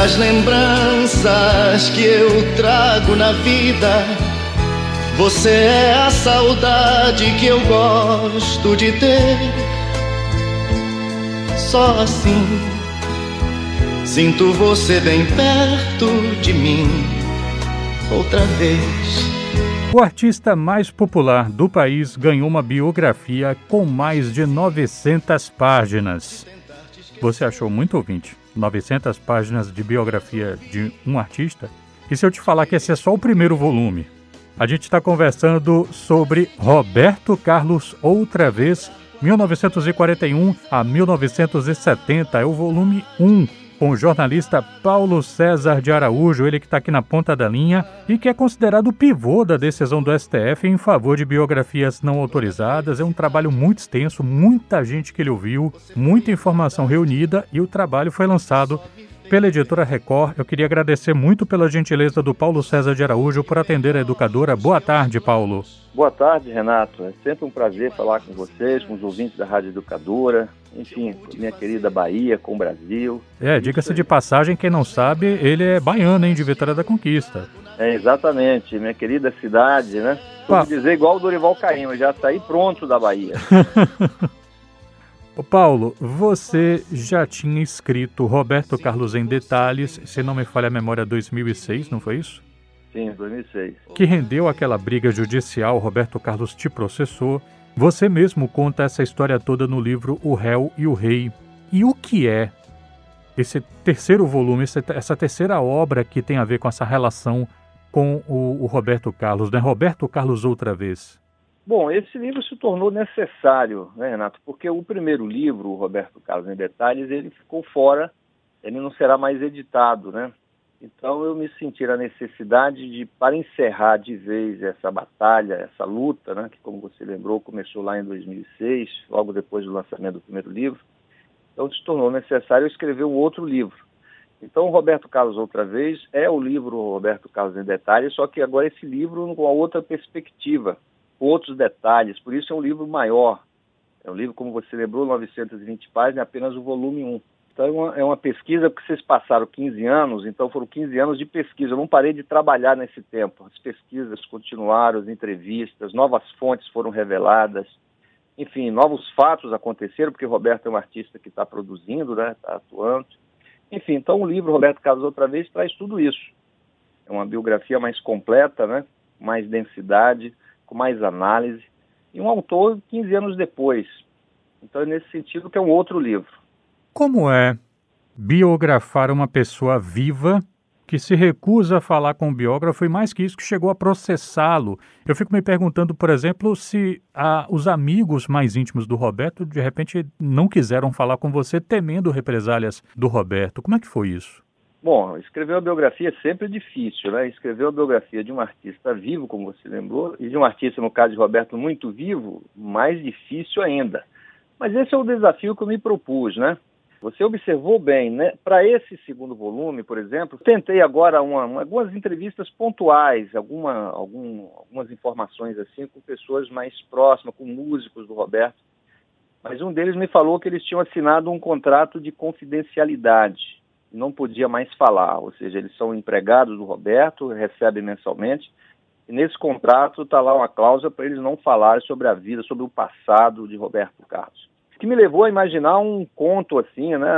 das lembranças que eu trago na vida. Você é a saudade que eu gosto de ter. Só assim sinto você bem perto de mim outra vez. O artista mais popular do país ganhou uma biografia com mais de 900 páginas. Você achou muito ouvinte? 900 páginas de biografia de um artista? E se eu te falar que esse é só o primeiro volume? A gente está conversando sobre Roberto Carlos outra vez, 1941 a 1970, é o volume 1 com o jornalista Paulo César de Araújo, ele que está aqui na ponta da linha e que é considerado o pivô da decisão do STF em favor de biografias não autorizadas. É um trabalho muito extenso, muita gente que ele ouviu, muita informação reunida e o trabalho foi lançado pela editora Record. Eu queria agradecer muito pela gentileza do Paulo César de Araújo por atender a educadora. Boa tarde, Paulo. Boa tarde, Renato. É sempre um prazer falar com vocês, com os ouvintes da Rádio Educadora, enfim, minha querida Bahia, com o Brasil. É, diga-se de passagem, quem não sabe, ele é baiano, hein, de Vitória da Conquista. É, exatamente, minha querida cidade, né? Vou dizer igual o Dorival Caymmi, já saí pronto da Bahia. Paulo, você já tinha escrito Roberto Carlos em Detalhes, se não me falha a memória, 2006, não foi isso? Sim, 2006. Que rendeu aquela briga judicial, Roberto Carlos te processou. Você mesmo conta essa história toda no livro O Réu e o Rei. E o que é esse terceiro volume, essa terceira obra que tem a ver com essa relação com o, o Roberto Carlos, né? Roberto Carlos outra vez. Bom, esse livro se tornou necessário, né, Renato? Porque o primeiro livro, o Roberto Carlos em Detalhes, ele ficou fora, ele não será mais editado, né? Então eu me senti a necessidade de, para encerrar de vez essa batalha, essa luta, né, que como você lembrou, começou lá em 2006, logo depois do lançamento do primeiro livro, então se tornou necessário escrever um outro livro. Então, Roberto Carlos, outra vez, é o livro Roberto Carlos em Detalhes, só que agora esse livro com outra perspectiva, com outros detalhes, por isso é um livro maior. É um livro, como você lembrou, 920 páginas, apenas o volume 1. Então é uma, é uma pesquisa porque vocês passaram 15 anos, então foram 15 anos de pesquisa. Eu não parei de trabalhar nesse tempo. As pesquisas continuaram, as entrevistas, novas fontes foram reveladas. Enfim, novos fatos aconteceram, porque Roberto é um artista que está produzindo, né, está atuando. Enfim, então o livro Roberto Carlos outra vez traz tudo isso. É uma biografia mais completa, né, mais densidade, com mais análise, e um autor 15 anos depois. Então é nesse sentido que é um outro livro. Como é biografar uma pessoa viva que se recusa a falar com o biógrafo e mais que isso, que chegou a processá-lo. Eu fico me perguntando, por exemplo, se ah, os amigos mais íntimos do Roberto de repente não quiseram falar com você temendo represálias do Roberto. Como é que foi isso? Bom, escrever uma biografia é sempre difícil, né? Escrever uma biografia de um artista vivo, como você lembrou, e de um artista, no caso de Roberto, muito vivo, mais difícil ainda. Mas esse é o desafio que eu me propus, né? Você observou bem, né? Para esse segundo volume, por exemplo, tentei agora uma, uma, algumas entrevistas pontuais, alguma, algum, algumas informações assim com pessoas mais próximas, com músicos do Roberto. Mas um deles me falou que eles tinham assinado um contrato de confidencialidade não podia mais falar, ou seja, eles são empregados do Roberto, recebem mensalmente, e nesse contrato está lá uma cláusula para eles não falarem sobre a vida, sobre o passado de Roberto Carlos. Que me levou a imaginar um conto assim, né,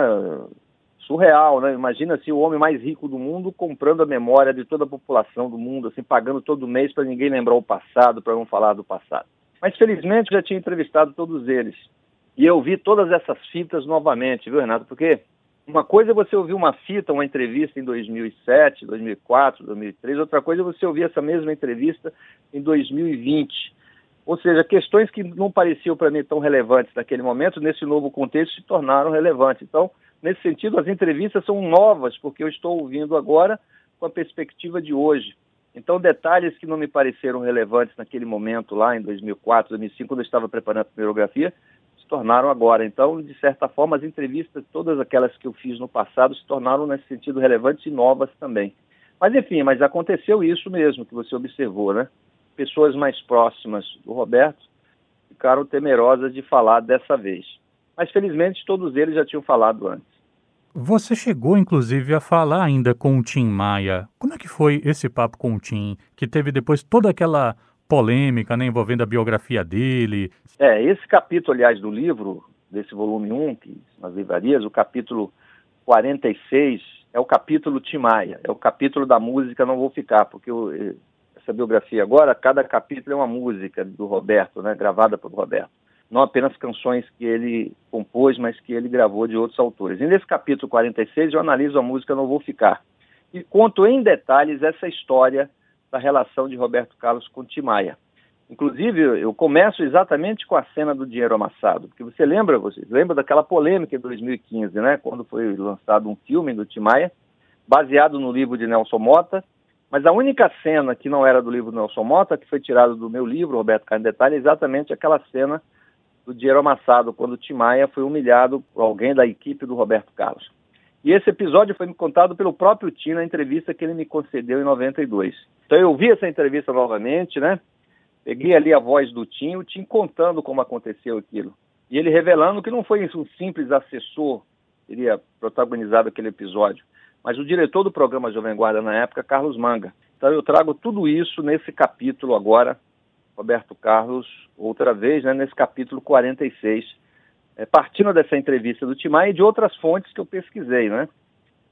surreal, né? Imagina assim, o homem mais rico do mundo comprando a memória de toda a população do mundo, assim, pagando todo mês para ninguém lembrar o passado, para não falar do passado. Mas felizmente já tinha entrevistado todos eles. E eu vi todas essas fitas novamente, viu, Renato? Porque uma coisa é você ouvir uma fita, uma entrevista em 2007, 2004, 2003, outra coisa é você ouvir essa mesma entrevista em 2020. Ou seja, questões que não pareciam para mim tão relevantes naquele momento, nesse novo contexto, se tornaram relevantes. Então, nesse sentido, as entrevistas são novas, porque eu estou ouvindo agora com a perspectiva de hoje. Então, detalhes que não me pareceram relevantes naquele momento, lá em 2004, 2005, quando eu estava preparando a primeira biografia, tornaram agora. Então, de certa forma, as entrevistas, todas aquelas que eu fiz no passado, se tornaram nesse sentido relevantes e novas também. Mas enfim, mas aconteceu isso mesmo que você observou, né? Pessoas mais próximas do Roberto ficaram temerosas de falar dessa vez. Mas felizmente todos eles já tinham falado antes. Você chegou, inclusive, a falar ainda com o Tim Maia. Como é que foi esse papo com o Tim, que teve depois toda aquela polêmica né, envolvendo a biografia dele? É, esse capítulo, aliás, do livro, desse volume 1, que, nas livrarias, o capítulo 46, é o capítulo Tim Maia, é o capítulo da música Não Vou Ficar, porque eu, eh, essa biografia agora, cada capítulo é uma música do Roberto, né, gravada por Roberto não apenas canções que ele compôs, mas que ele gravou de outros autores. E nesse capítulo 46 eu analiso a música Não Vou Ficar e conto em detalhes essa história da relação de Roberto Carlos com Timaya. Inclusive, eu começo exatamente com a cena do dinheiro amassado, porque você lembra, você lembra daquela polêmica em 2015, né, quando foi lançado um filme do Timaya, baseado no livro de Nelson Mota, mas a única cena que não era do livro do Nelson Mota, que foi tirada do meu livro, Roberto Carlos Detalhe, é exatamente aquela cena do dinheiro amassado, quando o Tim Maia foi humilhado por alguém da equipe do Roberto Carlos. E esse episódio foi me contado pelo próprio Tim na entrevista que ele me concedeu em 92. Então eu vi essa entrevista novamente, né? Peguei ali a voz do Tim, o Tim contando como aconteceu aquilo. E ele revelando que não foi um simples assessor que teria protagonizado aquele episódio, mas o diretor do programa Jovem Guarda na época, Carlos Manga. Então eu trago tudo isso nesse capítulo agora Roberto Carlos outra vez, né, nesse capítulo 46, é, partindo dessa entrevista do Timai e de outras fontes que eu pesquisei, né?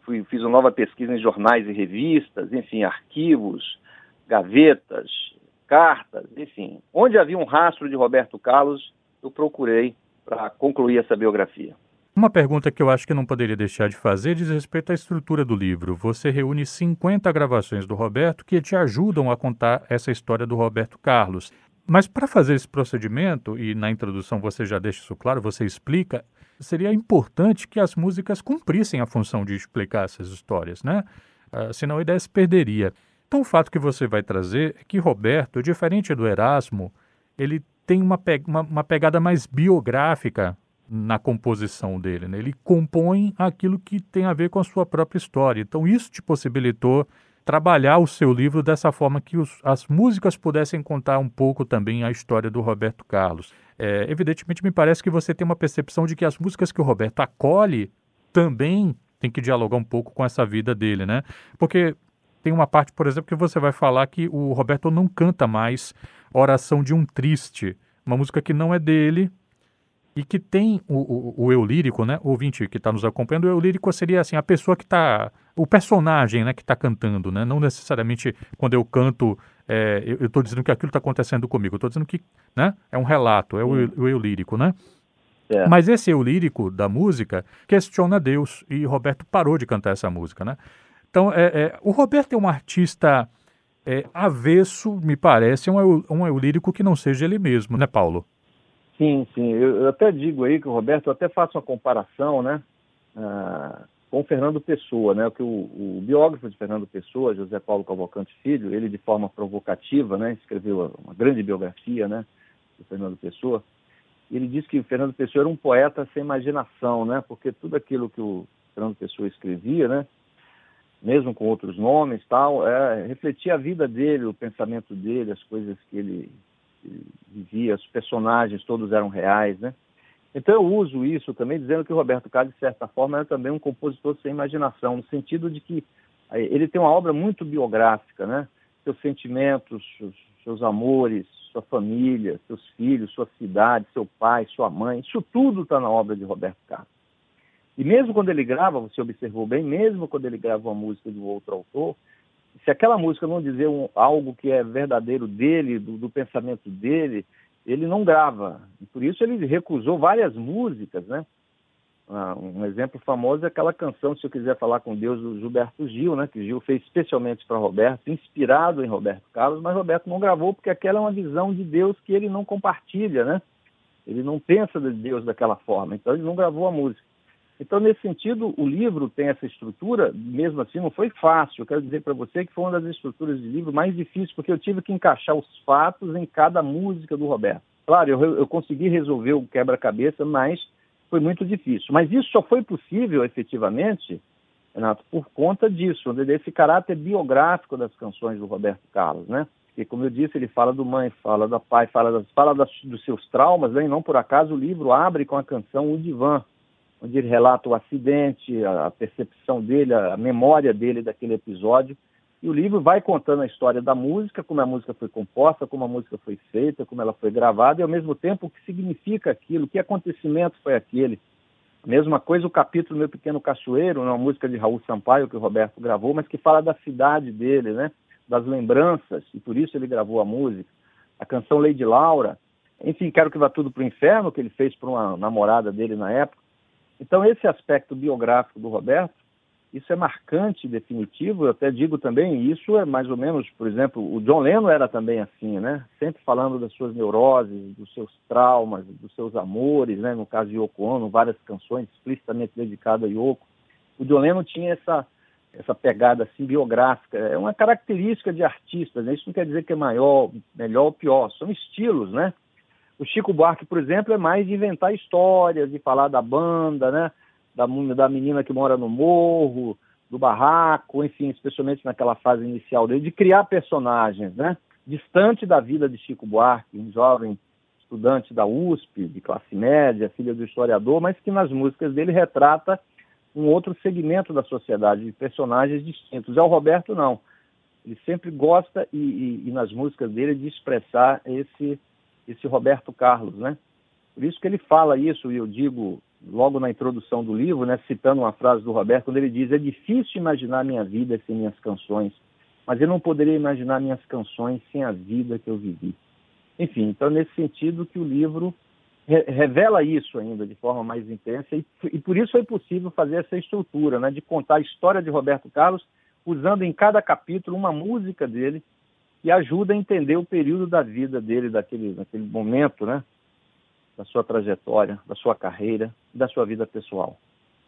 Fui, fiz uma nova pesquisa em jornais e revistas, enfim, arquivos, gavetas, cartas, enfim. Onde havia um rastro de Roberto Carlos, eu procurei para concluir essa biografia. Uma pergunta que eu acho que não poderia deixar de fazer diz respeito à estrutura do livro. Você reúne 50 gravações do Roberto que te ajudam a contar essa história do Roberto Carlos. Mas para fazer esse procedimento, e na introdução você já deixa isso claro, você explica, seria importante que as músicas cumprissem a função de explicar essas histórias, né? Uh, senão a ideia se perderia. Então o fato que você vai trazer é que Roberto, diferente do Erasmo, ele tem uma, pe uma, uma pegada mais biográfica na composição dele. Né? Ele compõe aquilo que tem a ver com a sua própria história. Então, isso te possibilitou trabalhar o seu livro dessa forma que os, as músicas pudessem contar um pouco também a história do Roberto Carlos. É, evidentemente, me parece que você tem uma percepção de que as músicas que o Roberto acolhe também tem que dialogar um pouco com essa vida dele, né? Porque tem uma parte, por exemplo, que você vai falar que o Roberto não canta mais Oração de um Triste, uma música que não é dele, e que tem o, o, o eu lírico, né? O ouvinte que está nos acompanhando, o eu lírico seria assim, a pessoa que está. O personagem né, que está cantando, né? Não necessariamente quando eu canto, é, eu estou dizendo que aquilo está acontecendo comigo, eu estou dizendo que né, é um relato, é o, o eu lírico, né? É. Mas esse eu lírico da música questiona Deus e Roberto parou de cantar essa música, né? Então, é, é o Roberto é um artista é, avesso, me parece, um eu, um eu lírico que não seja ele mesmo, né, Paulo? Sim, sim. Eu, eu, até digo aí que o Roberto, eu até faço uma comparação, né, uh, com Fernando Pessoa, né, que o, o, biógrafo de Fernando Pessoa, José Paulo Cavalcante Filho, ele de forma provocativa, né, escreveu uma grande biografia, né, do Fernando Pessoa. Ele diz que Fernando Pessoa era um poeta sem imaginação, né, porque tudo aquilo que o Fernando Pessoa escrevia, né, mesmo com outros nomes, tal, é, refletia a vida dele, o pensamento dele, as coisas que ele vivia, os personagens todos eram reais, né? Então eu uso isso também dizendo que o Roberto Carlos, de certa forma, é também um compositor sem imaginação, no sentido de que eh, ele tem uma obra muito biográfica, né? Seus sentimentos, seus, amores, sua família, seus filhos, sua cidade, seu pai, sua mãe, isso tudo está na obra de Roberto Carlos. E mesmo quando ele grava, você observou bem, mesmo quando ele grava uma música de outro autor, se aquela música não dizer um, algo que é verdadeiro dele, do, do, pensamento dele, ele não grava. E por isso ele recusou várias músicas, né? Ah, um exemplo famoso é aquela canção Se Eu Quiser Falar com Deus, do Gilberto Gil, né? Que Gil fez especialmente para Roberto, inspirado em Roberto Carlos, mas Roberto não gravou porque aquela é uma visão de Deus que ele não compartilha, né? Ele não pensa de Deus daquela forma, então ele não gravou a música. Então, nesse sentido, o livro tem essa estrutura, mesmo assim, não foi fácil. Eu quero dizer para você que foi uma das estruturas de livro mais difíceis, porque eu tive que encaixar os fatos em cada música do Roberto. Claro, eu, eu consegui resolver o quebra-cabeça, mas foi muito difícil. Mas isso só foi possível, efetivamente, Renato, por conta disso, desse caráter biográfico das canções do Roberto Carlos, né? Porque, como eu disse, ele fala do mãe, fala da pai, fala, das, fala das, dos seus traumas, né? e não por acaso o livro abre com a canção O Divã, onde ele relata o acidente, a percepção dele, a memória dele daquele episódio. E o livro vai contando a história da música, como a música foi composta, como a música foi feita, como ela foi gravada, e ao mesmo tempo o que significa aquilo, que acontecimento foi aquele. Mesma coisa o capítulo Meu Pequeno Cachoeiro, uma música de Raul Sampaio que o Roberto gravou, mas que fala da cidade dele, né? das lembranças, e por isso ele gravou a música. A canção Lady Laura, enfim, Quero que Vá Tudo para o Inferno, que ele fez para uma namorada dele na época. Então, esse aspecto biográfico do Roberto, isso é marcante, definitivo. Eu até digo também, isso é mais ou menos, por exemplo, o John Lennon era também assim, né? Sempre falando das suas neuroses, dos seus traumas, dos seus amores, né? No caso de Yoko Ono, várias canções explicitamente dedicadas a Yoko. O John Lennon tinha essa essa pegada assim biográfica. É uma característica de artistas, né? Isso não quer dizer que é maior, melhor ou pior, são estilos, né? O Chico Buarque, por exemplo, é mais de inventar histórias, de falar da banda, né? Da, da menina que mora no morro, do barraco, enfim, especialmente naquela fase inicial dele, de criar personagens, né? Distante da vida de Chico Buarque, um jovem estudante da USP, de classe média, filho do historiador, mas que nas músicas dele retrata um outro segmento da sociedade, de personagens distintos. É o Roberto não. Ele sempre gosta, e, e, e nas músicas dele, de expressar esse esse Roberto Carlos, né? Por isso que ele fala isso, e eu digo logo na introdução do livro, né, citando uma frase do Roberto, quando ele diz: É difícil imaginar minha vida sem minhas canções, mas eu não poderia imaginar minhas canções sem a vida que eu vivi. Enfim, então, nesse sentido que o livro re revela isso ainda de forma mais intensa, e, e por isso foi possível fazer essa estrutura, né, de contar a história de Roberto Carlos, usando em cada capítulo uma música dele e ajuda a entender o período da vida dele, daquele, daquele momento, né? Da sua trajetória, da sua carreira, da sua vida pessoal.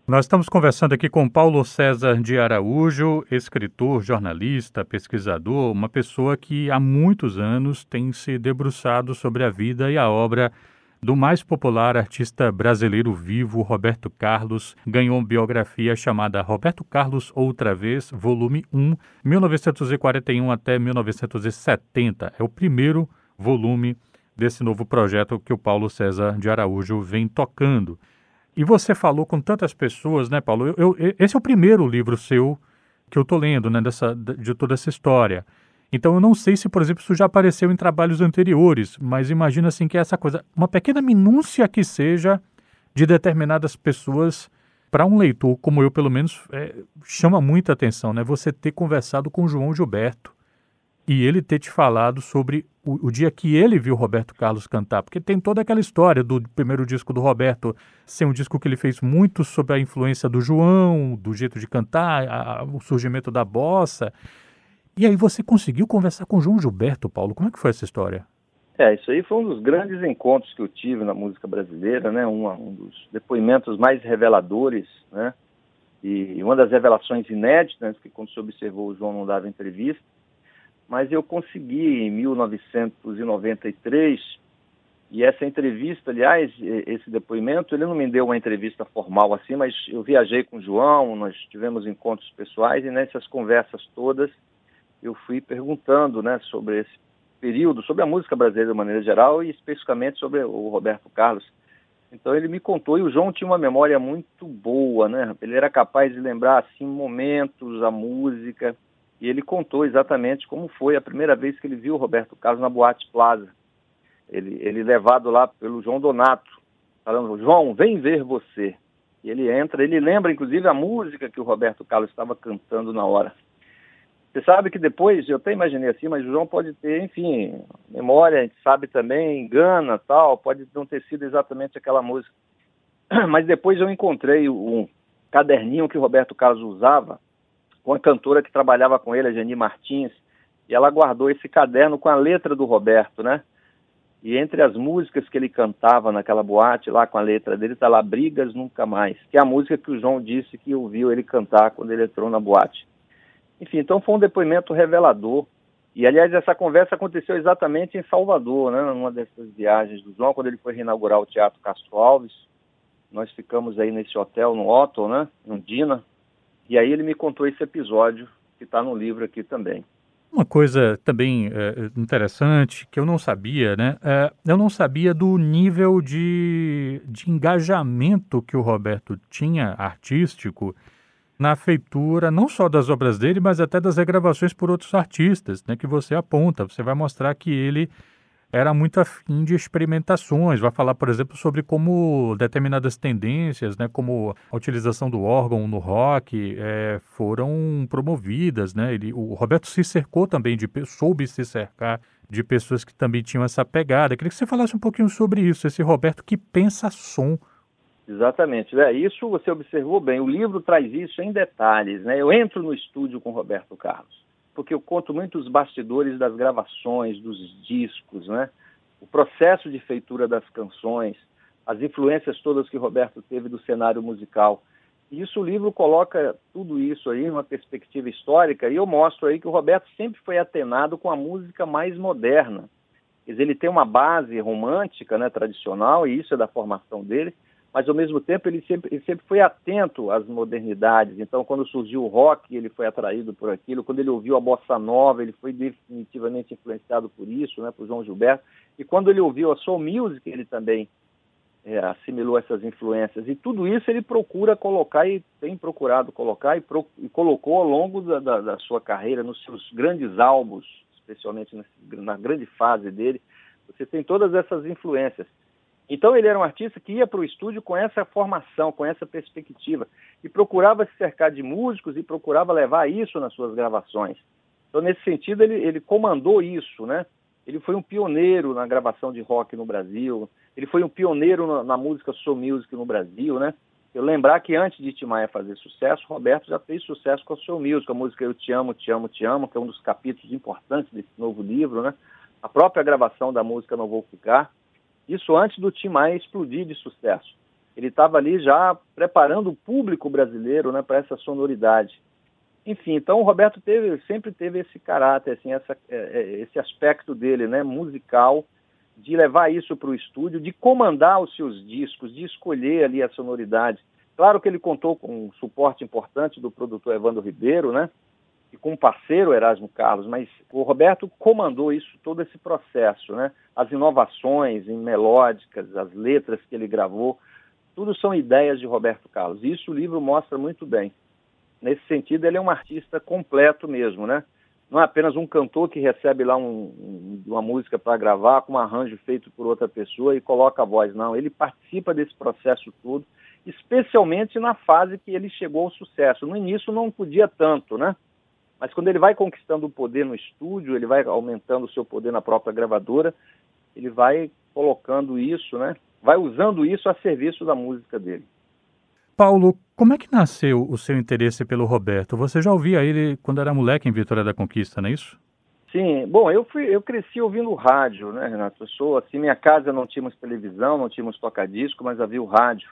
Nós estamos conversando aqui com Paulo César de Araújo, escritor, jornalista, pesquisador, uma pessoa que há muitos anos tem se debruçado sobre a vida e a obra do mais popular artista brasileiro vivo, Roberto Carlos, ganhou biografia chamada Roberto Carlos Outra Vez, volume 1, 1941 até 1970. É o primeiro volume desse novo projeto que o Paulo César de Araújo vem tocando. E você falou com tantas pessoas, né, Paulo? Eu, eu, esse é o primeiro livro seu que eu estou lendo, né, dessa, de toda essa história. Então eu não sei se, por exemplo, isso já apareceu em trabalhos anteriores, mas imagina assim que é essa coisa, uma pequena minúcia que seja de determinadas pessoas, para um leitor como eu, pelo menos, é, chama muita atenção, né? Você ter conversado com João Gilberto e ele ter te falado sobre o, o, dia que ele viu Roberto Carlos cantar, porque tem toda aquela história do primeiro disco do Roberto ser um disco que ele fez muito sobre a influência do João, do jeito de cantar, a, o surgimento da bossa. E aí você conseguiu conversar com João Gilberto, Paulo. Como é que foi essa história? É, isso aí foi um dos grandes encontros que eu tive na música brasileira, né? Um, um dos depoimentos mais reveladores, né? E uma das revelações inéditas, que quando se observou o João não dava entrevista, mas eu consegui em 1993, e essa entrevista, aliás, esse depoimento, ele não me deu uma entrevista formal assim, mas eu viajei com o João, nós tivemos encontros pessoais, e nessas conversas todas eu fui perguntando né, sobre esse período, sobre a música brasileira de maneira geral e especificamente sobre o Roberto Carlos. Então ele me contou e o João tinha uma memória muito boa, né? Ele era capaz de lembrar assim momentos, a música e ele contou exatamente como foi a primeira vez que ele viu o Roberto Carlos na Boate Plaza. Ele, ele levado lá pelo João Donato, falando: João, vem ver você. E ele entra, ele lembra inclusive a música que o Roberto Carlos estava cantando na hora. Você sabe que depois, eu até imaginei assim, mas o João pode ter, enfim, memória, a gente sabe também, engana, tal, pode não ter sido exatamente aquela música. Mas depois eu encontrei um caderninho que o Roberto Carlos usava com a cantora que trabalhava com ele, a Jani Martins, e ela guardou esse caderno com a letra do Roberto, né? E entre as músicas que ele cantava naquela boate, lá com a letra dele, tá lá Brigas Nunca Mais, que é a música que o João disse que ouviu ele cantar quando ele entrou na boate. Enfim, então foi um depoimento revelador. E, aliás, essa conversa aconteceu exatamente em Salvador, né, numa dessas viagens do João, quando ele foi reinaugurar o Teatro Castro Alves. Nós ficamos aí nesse hotel, no Otto, né, no Dina. E aí ele me contou esse episódio, que está no livro aqui também. Uma coisa também é, interessante que eu não sabia, né? É, eu não sabia do nível de, de engajamento que o Roberto tinha artístico na feitura, não só das obras dele, mas até das regravações por outros artistas, né? Que você aponta. Você vai mostrar que ele era muito afim de experimentações. Vai falar, por exemplo, sobre como determinadas tendências, né, como a utilização do órgão no rock, é, foram promovidas. Né? Ele, o Roberto se cercou também de soube se cercar de pessoas que também tinham essa pegada. Queria que você falasse um pouquinho sobre isso, esse Roberto que pensa som. Exatamente, é, isso você observou bem. O livro traz isso em detalhes. Né? Eu entro no estúdio com Roberto Carlos porque eu conto muito os bastidores das gravações, dos discos, né? O processo de feitura das canções, as influências todas que Roberto teve do cenário musical. E isso o livro coloca tudo isso aí numa perspectiva histórica e eu mostro aí que o Roberto sempre foi atenado com a música mais moderna. Quer dizer, ele tem uma base romântica, né, tradicional, e isso é da formação dele, mas ao mesmo tempo ele sempre, ele sempre foi atento às modernidades. Então, quando surgiu o rock, ele foi atraído por aquilo. Quando ele ouviu a bossa nova, ele foi definitivamente influenciado por isso, né, por João Gilberto. E quando ele ouviu a soul music, ele também é, assimilou essas influências. E tudo isso ele procura colocar e tem procurado colocar e, pro, e colocou ao longo da, da, da, sua carreira, nos seus grandes álbuns, especialmente na, na grande fase dele. Você tem todas essas influências. Então ele era um artista que ia para o estúdio com essa formação, com essa perspectiva, e procurava se cercar de músicos e procurava levar isso nas suas gravações. Então, nesse sentido, ele, ele comandou isso, né? Ele foi um pioneiro na gravação de rock no Brasil, ele foi um pioneiro na, na música soul music no Brasil, né? Eu lembrar que antes de Timaya fazer sucesso, Roberto já fez sucesso com a soul music, a música Eu Te Amo, Te Amo, Te Amo, que é um dos capítulos importantes desse novo livro, né? A própria gravação da música Não Vou Ficar, isso antes do Tim Maia explodir de sucesso. Ele estava ali já preparando o público brasileiro né, para essa sonoridade. Enfim, então o Roberto teve, sempre teve esse caráter, assim, essa, é, é, esse aspecto dele, né, musical, de levar isso para o estúdio, de comandar os seus discos, de escolher ali a sonoridade. Claro que ele contou com um suporte importante do produtor Evandro Ribeiro, né? E com um parceiro, Erasmo Carlos, mas o Roberto comandou isso, todo esse processo, né? As inovações em melódicas, as letras que ele gravou, tudo são ideias de Roberto Carlos. Isso o livro mostra muito bem. Nesse sentido, ele é um artista completo mesmo, né? Não é apenas um cantor que recebe lá um, um, uma música para gravar com um arranjo feito por outra pessoa e coloca a voz, não. Ele participa desse processo todo, especialmente na fase que ele chegou ao sucesso. No início não podia tanto, né? Mas quando ele vai conquistando o poder no estúdio, ele vai aumentando o seu poder na própria gravadora, ele vai colocando isso, né? Vai usando isso a serviço da música dele. Paulo, como é que nasceu o seu interesse pelo Roberto? Você já ouvia ele quando era moleque em Vitória da Conquista, não é isso? Sim, bom, eu fui, eu cresci ouvindo rádio, né, Renato? Eu sou, assim, minha casa não tínhamos televisão, não tínhamos toca-disco, mas havia o rádio.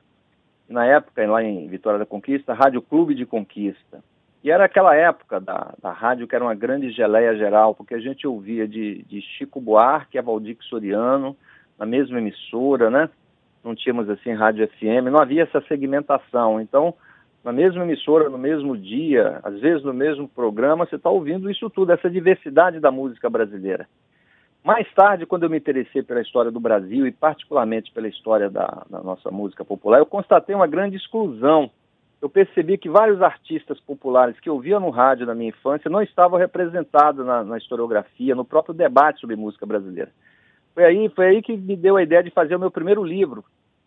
Na época, lá em Vitória da Conquista, Rádio Clube de Conquista. E era aquela época da, da rádio que era uma grande geleia geral, porque a gente ouvia de, de Chico Buarque a Valdir Soriano, na mesma emissora, né? Não tínhamos assim rádio FM, não havia essa segmentação. Então, na mesma emissora, no mesmo dia, às vezes no mesmo programa, você está ouvindo isso tudo, essa diversidade da música brasileira. Mais tarde, quando eu me interessei pela história do Brasil e particularmente pela história da, da nossa música popular, eu constatei uma grande exclusão eu percebi que vários artistas populares que eu via no rádio na minha infância não estavam representados na, na, historiografia, no próprio debate sobre música brasileira. Foi aí, foi aí que me deu a ideia de fazer o meu primeiro livro.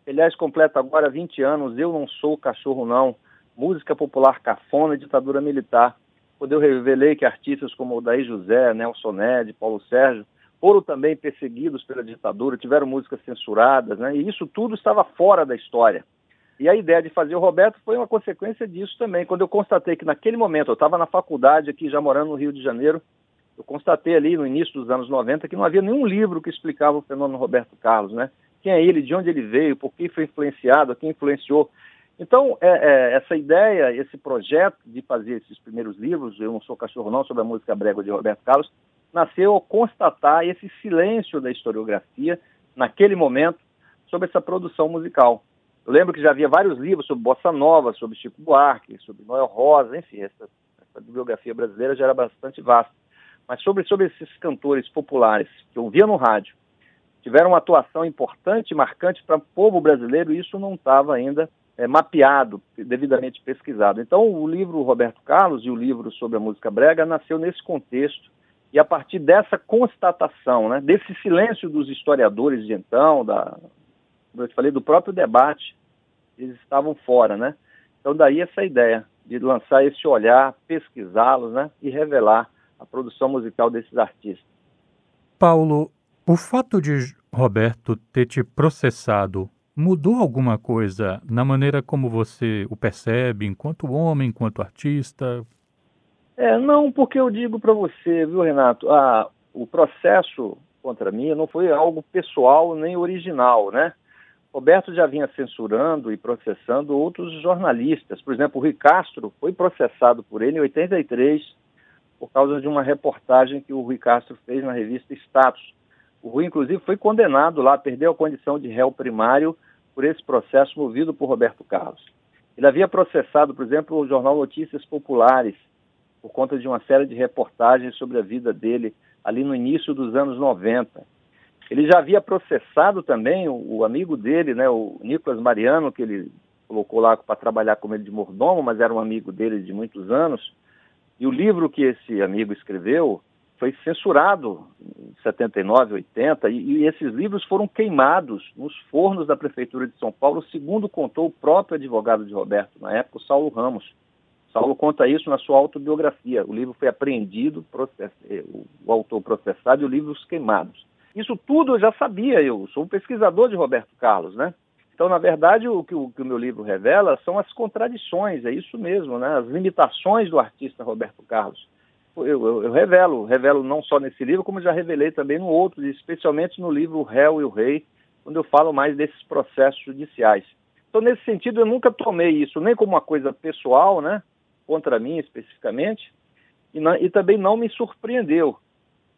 Aliás, completa agora 20 anos, Eu Não Sou Cachorro Não, Música Popular Cafona e Ditadura Militar. Quando eu revelei que artistas como Daí José, Nelson Ned, Paulo Sérgio, foram também perseguidos pela ditadura, tiveram músicas censuradas, né? e isso tudo estava fora da história. E a ideia de fazer o Roberto foi uma consequência disso também. Quando eu constatei que naquele momento, eu estava na faculdade aqui, já morando no Rio de Janeiro, eu constatei ali no início dos anos 90 que não havia nenhum livro que explicava o fenômeno Roberto Carlos, né? Quem é ele, de onde ele veio, por que foi influenciado, quem influenciou. Então, é, é, essa ideia, esse projeto de fazer esses primeiros livros, Eu Não Sou Cachorro Não, sobre a música brega de Roberto Carlos, nasceu ao constatar esse silêncio da historiografia, naquele momento, sobre essa produção musical. Eu lembro que já havia vários livros sobre Bossa Nova, sobre Chico Buarque, sobre Noel Rosa, enfim, essa, essa bibliografia brasileira já era bastante vasta. mas sobre, sobre esses cantores populares que eu via no rádio, tiveram uma atuação importante marcante para o povo brasileiro, e isso não estava ainda é, mapeado, devidamente pesquisado. Então, o livro Roberto Carlos e o livro sobre a música brega nasceu nesse contexto e a partir dessa constatação, né, desse silêncio dos historiadores de então, da, eu falei do próprio debate, eles estavam fora, né? Então daí essa ideia de lançar esse olhar, pesquisá-los, né, e revelar a produção musical desses artistas. Paulo, o fato de Roberto ter te processado mudou alguma coisa na maneira como você o percebe enquanto homem, enquanto artista? É, não, porque eu digo para você, viu, Renato, a, o processo contra mim não foi algo pessoal nem original, né? Roberto já vinha censurando e processando outros jornalistas. Por exemplo, o Rui Castro foi processado por ele em 83 por causa de uma reportagem que o Rui Castro fez na revista Status. O Rui, inclusive, foi condenado lá, perdeu a condição de réu primário por esse processo movido por Roberto Carlos. Ele havia processado, por exemplo, o jornal Notícias Populares, por conta de uma série de reportagens sobre a vida dele ali no início dos anos 90. Ele já havia processado também o, o amigo dele, né, o Nicolas Mariano, que ele colocou lá para trabalhar com ele de mordomo, mas era um amigo dele de muitos anos. E o livro que esse amigo escreveu foi censurado em 79, 80, e, e esses livros foram queimados nos fornos da Prefeitura de São Paulo, segundo contou o próprio advogado de Roberto, na época, o Saulo Ramos. Saulo conta isso na sua autobiografia. O livro foi apreendido, process... Eh, o autor processado e o livro queimados. Isso tudo eu já sabia, eu sou um pesquisador de Roberto Carlos, né? Então, na verdade, o que o, que o meu livro revela são as contradições, é isso mesmo, né? As limitações do artista Roberto Carlos. Eu, eu, eu, revelo, revelo não só nesse livro, como já revelei também no outro, especialmente no livro O Réu e o Rei, quando eu falo mais desses processos judiciais. Então, nesse sentido, eu nunca tomei isso nem como uma coisa pessoal, né? Contra mim especificamente, e, não, e também não me surpreendeu.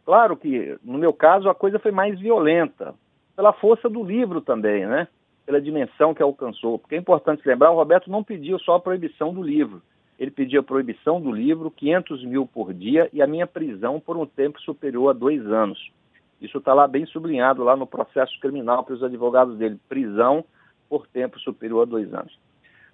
Claro que, no meu caso, a coisa foi mais violenta, pela força do livro também, né? Pela dimensão que alcançou. Porque é importante lembrar, o Roberto não pediu só a proibição do livro. Ele pediu a proibição do livro, 500 mil por dia, e a minha prisão por um tempo superior a dois anos. Isso está lá bem sublinhado lá no processo criminal para os advogados dele. Prisão por tempo superior a dois anos.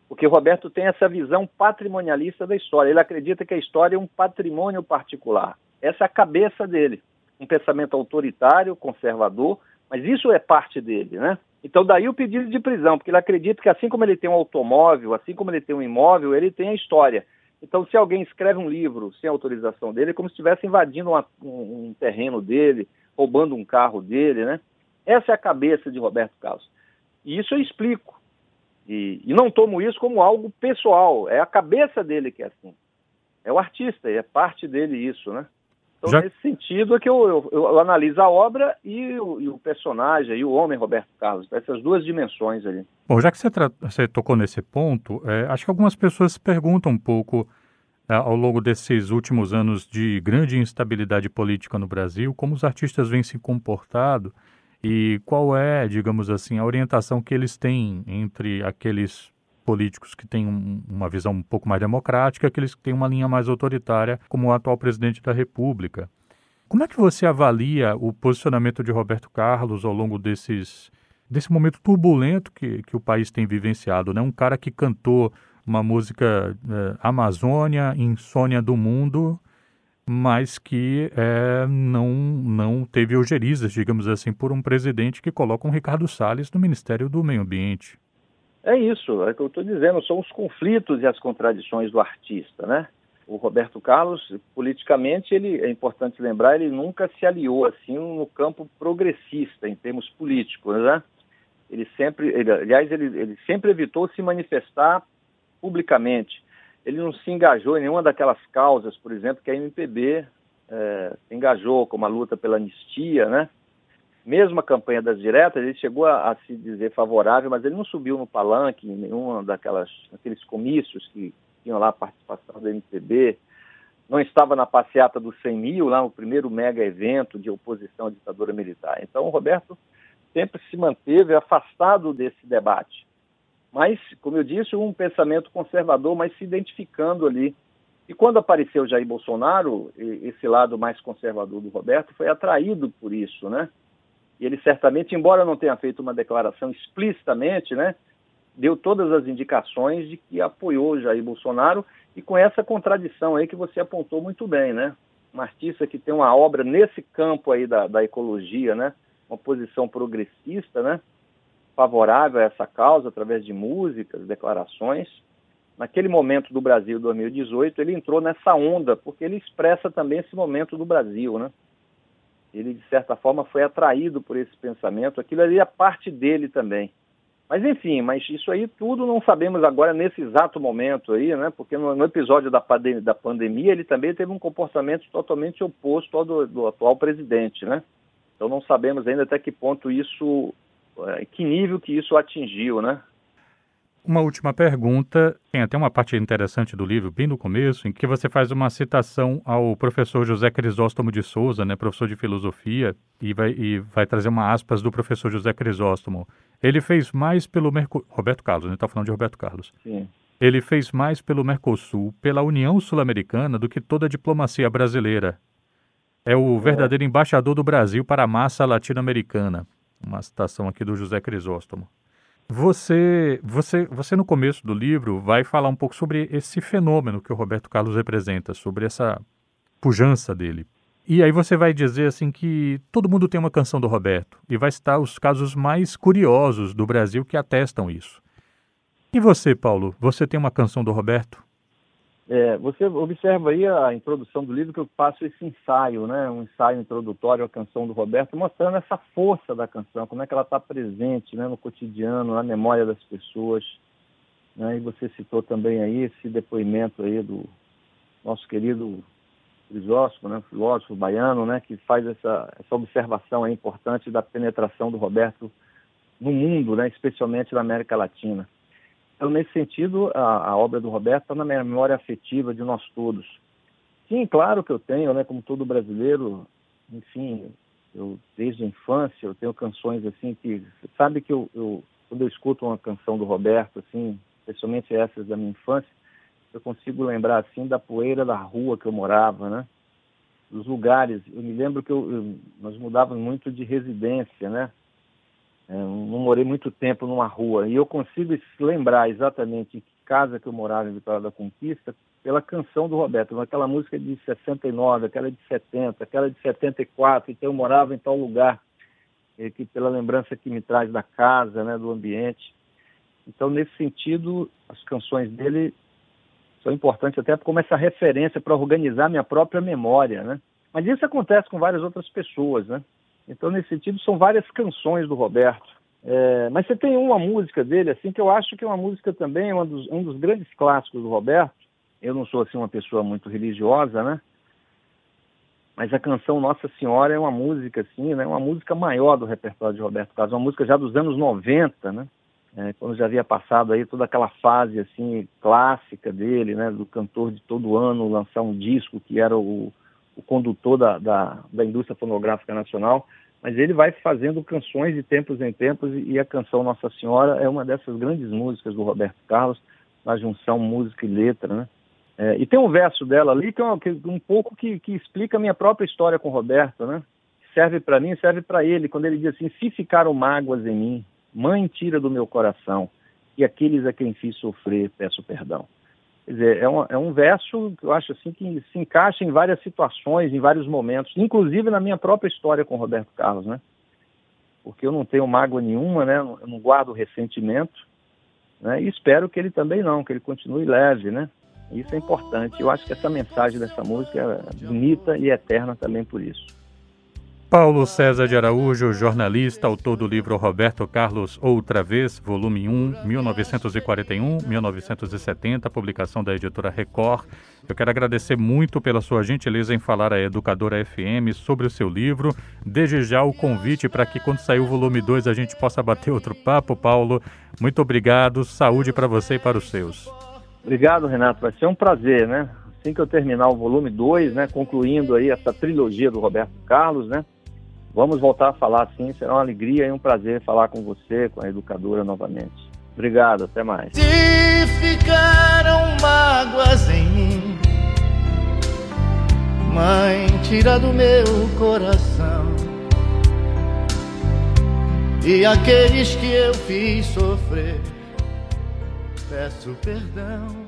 Porque o Roberto tem essa visão patrimonialista da história. Ele acredita que a história é um patrimônio particular. Essa é a cabeça dele. Um pensamento autoritário, conservador, mas isso é parte dele, né? Então daí o pedido de prisão, porque ele acredita que assim como ele tem um automóvel, assim como ele tem um imóvel, ele tem a história. Então se alguém escreve um livro sem autorização dele, é como se estivesse invadindo uma, um, um terreno dele, roubando um carro dele, né? Essa é a cabeça de Roberto Carlos. E isso eu explico. E, e, não tomo isso como algo pessoal, é a cabeça dele que é assim. É o artista, é parte dele isso, né? Então, Já... nesse sentido é que eu, eu, eu analiso a obra e o, e o, personagem, e o homem Roberto Carlos, essas duas dimensões ali. Bom, já que você, você tocou nesse ponto, é, acho que algumas pessoas se perguntam um pouco, é, ao longo desses últimos anos de grande instabilidade política no Brasil, como os artistas vêm se comportado e qual é, digamos assim, a orientação que eles têm entre aqueles políticos que têm um, uma visão um pouco mais democrática, aqueles que têm uma linha mais autoritária, como o atual presidente da República. Como é que você avalia o posicionamento de Roberto Carlos ao longo desses, desse momento turbulento que, que o país tem vivenciado? Né? Um cara que cantou uma música é, Amazônia, Insônia do Mundo, mas que é, não, não teve algerizas, digamos assim, por um presidente que coloca um Ricardo Salles no Ministério do Meio Ambiente. É isso, é o que eu estou dizendo, são os conflitos e as contradições do artista, né? O Roberto Carlos, politicamente, ele é importante lembrar, ele nunca se aliou assim no campo progressista em termos políticos, né? Ele sempre, ele, aliás, ele, ele sempre evitou se manifestar publicamente. Ele não se engajou em nenhuma daquelas causas, por exemplo, que a MPB é, se engajou, como a luta pela anistia, né? Mesmo a campanha das diretas, ele chegou a, a, se dizer favorável, mas ele não subiu no palanque em nenhuma daquelas daqueles comícios que tinham lá a participação do MPB, não estava na passeata dos 100 mil, lá no primeiro mega evento de oposição à ditadura militar. Então, o Roberto sempre se manteve afastado desse debate. Mas, como eu disse, um pensamento conservador, mas se identificando ali E quando apareceu Jair Bolsonaro, esse lado mais conservador do Roberto foi atraído por isso, né? E ele certamente, embora não tenha feito uma declaração explicitamente, né, deu todas as indicações de que apoiou Jair Bolsonaro e com essa contradição aí que você apontou muito bem, né? Um artista que tem uma obra nesse campo aí da, da ecologia, né? Uma posição progressista, né? Favorável a essa causa através de músicas, declarações. Naquele momento do Brasil 2018, ele entrou nessa onda, porque ele expressa também esse momento do Brasil, né? Ele, de certa forma, foi atraído por esse pensamento. Aquilo ali é parte dele também. Mas, enfim, mas isso aí tudo não sabemos agora nesse exato momento aí, né? Porque no, no episódio da, da, pandemia ele também teve um comportamento totalmente oposto ao do, do atual presidente, né? Então não sabemos ainda até que ponto isso, é, que nível que isso atingiu, né? Uma última pergunta. Tem até uma parte interessante do livro, bem no começo, em que você faz uma citação ao professor José Crisóstomo de Souza, né, professor de filosofia, e vai, e vai trazer uma aspas do professor José Crisóstomo. Ele fez mais pelo Mercosul. Roberto Carlos, gente está falando de Roberto Carlos. Sim. Ele fez mais pelo Mercosul, pela União Sul-Americana, do que toda a diplomacia brasileira. É o é. verdadeiro embaixador do Brasil para a massa latino-americana. Uma citação aqui do José Crisóstomo. Você, você, você no começo do livro vai falar um pouco sobre esse fenômeno que o Roberto Carlos representa, sobre essa pujança dele. E aí você vai dizer assim que todo mundo tem uma canção do Roberto e vai citar os casos mais curiosos do Brasil que atestam isso. E você, Paulo, você tem uma canção do Roberto? É, você observa aí a introdução do livro que eu passo esse ensaio, né, um ensaio introdutório à canção do Roberto, mostrando essa força da canção, como é que ela está presente né, no cotidiano, na memória das pessoas. Né, e você citou também aí esse depoimento aí do nosso querido Crisóstomo, né, filósofo baiano, né, que faz essa, essa observação importante da penetração do Roberto no mundo, né, especialmente na América Latina. Então, nesse sentido, a, a obra do Roberto está na memória afetiva de nós todos. Sim, claro que eu tenho, né, como todo brasileiro, enfim, eu desde a infância eu tenho canções assim que sabe que eu, eu quando eu escuto uma canção do Roberto assim, especialmente essas da minha infância, eu consigo lembrar assim da poeira da rua que eu morava, né? Dos lugares. Eu me lembro que eu, eu, nós mudávamos muito de residência, né? É, não morei muito tempo numa rua e eu consigo lembrar exatamente que casa que eu morava em Vitória da Conquista pela canção do Roberto, aquela música de 69, aquela de 70, aquela de 74, então eu morava em tal lugar, que pela lembrança que me traz da casa, né, do ambiente. Então, nesse sentido, as canções dele são importantes até como essa referência para organizar minha própria memória, né? Mas isso acontece com várias outras pessoas, né? Então, nesse sentido, são várias canções do Roberto. É, mas você tem uma música dele, assim, que eu acho que é uma música também, dos, um dos grandes clássicos do Roberto. Eu não sou, assim, uma pessoa muito religiosa, né? Mas a canção Nossa Senhora é uma música, assim, né? Uma música maior do repertório de Roberto Carlos, uma música já dos anos 90, né? É, quando já havia passado aí toda aquela fase, assim, clássica dele, né? Do cantor de todo ano lançar um disco que era o o condutor da, da, da, indústria fonográfica nacional, mas ele vai fazendo canções de tempos em tempos e a canção Nossa Senhora é uma dessas grandes músicas do Roberto Carlos, na junção música e letra, né? É, e tem um verso dela ali que é um, que, um pouco que, que, explica a minha própria história com o Roberto, né? Serve para mim, serve para ele, quando ele diz assim: se ficaram mágoas em mim, mãe tira do meu coração, e aqueles a quem fiz sofrer, peço perdão. Quer dizer, é um, é um verso que eu acho assim que se encaixa em várias situações, em vários momentos, inclusive na minha própria história com Roberto Carlos, né? Porque eu não tenho mágoa nenhuma, né? Eu não guardo ressentimento, né? E espero que ele também não, que ele continue leve, né? Isso é importante. Eu acho que essa mensagem dessa música é bonita e eterna também por isso. Paulo César de Araújo, jornalista, autor do livro Roberto Carlos Outra Vez, volume 1, 1941-1970, publicação da editora Record. Eu quero agradecer muito pela sua gentileza em falar à Educadora FM sobre o seu livro. Desde já o convite para que quando sair o volume 2 a gente possa bater outro papo, Paulo. Muito obrigado, saúde para você e para os seus. Obrigado, Renato. Vai ser um prazer, né? Assim que eu terminar o volume 2, né, concluindo aí essa trilogia do Roberto Carlos, né? Vamos voltar a falar sim, será uma alegria e um prazer falar com você, com a educadora novamente. Obrigado, até mais. Se ficaram mágoas em mim, Mãe, tira do meu coração. E aqueles que eu fiz sofrer, peço perdão.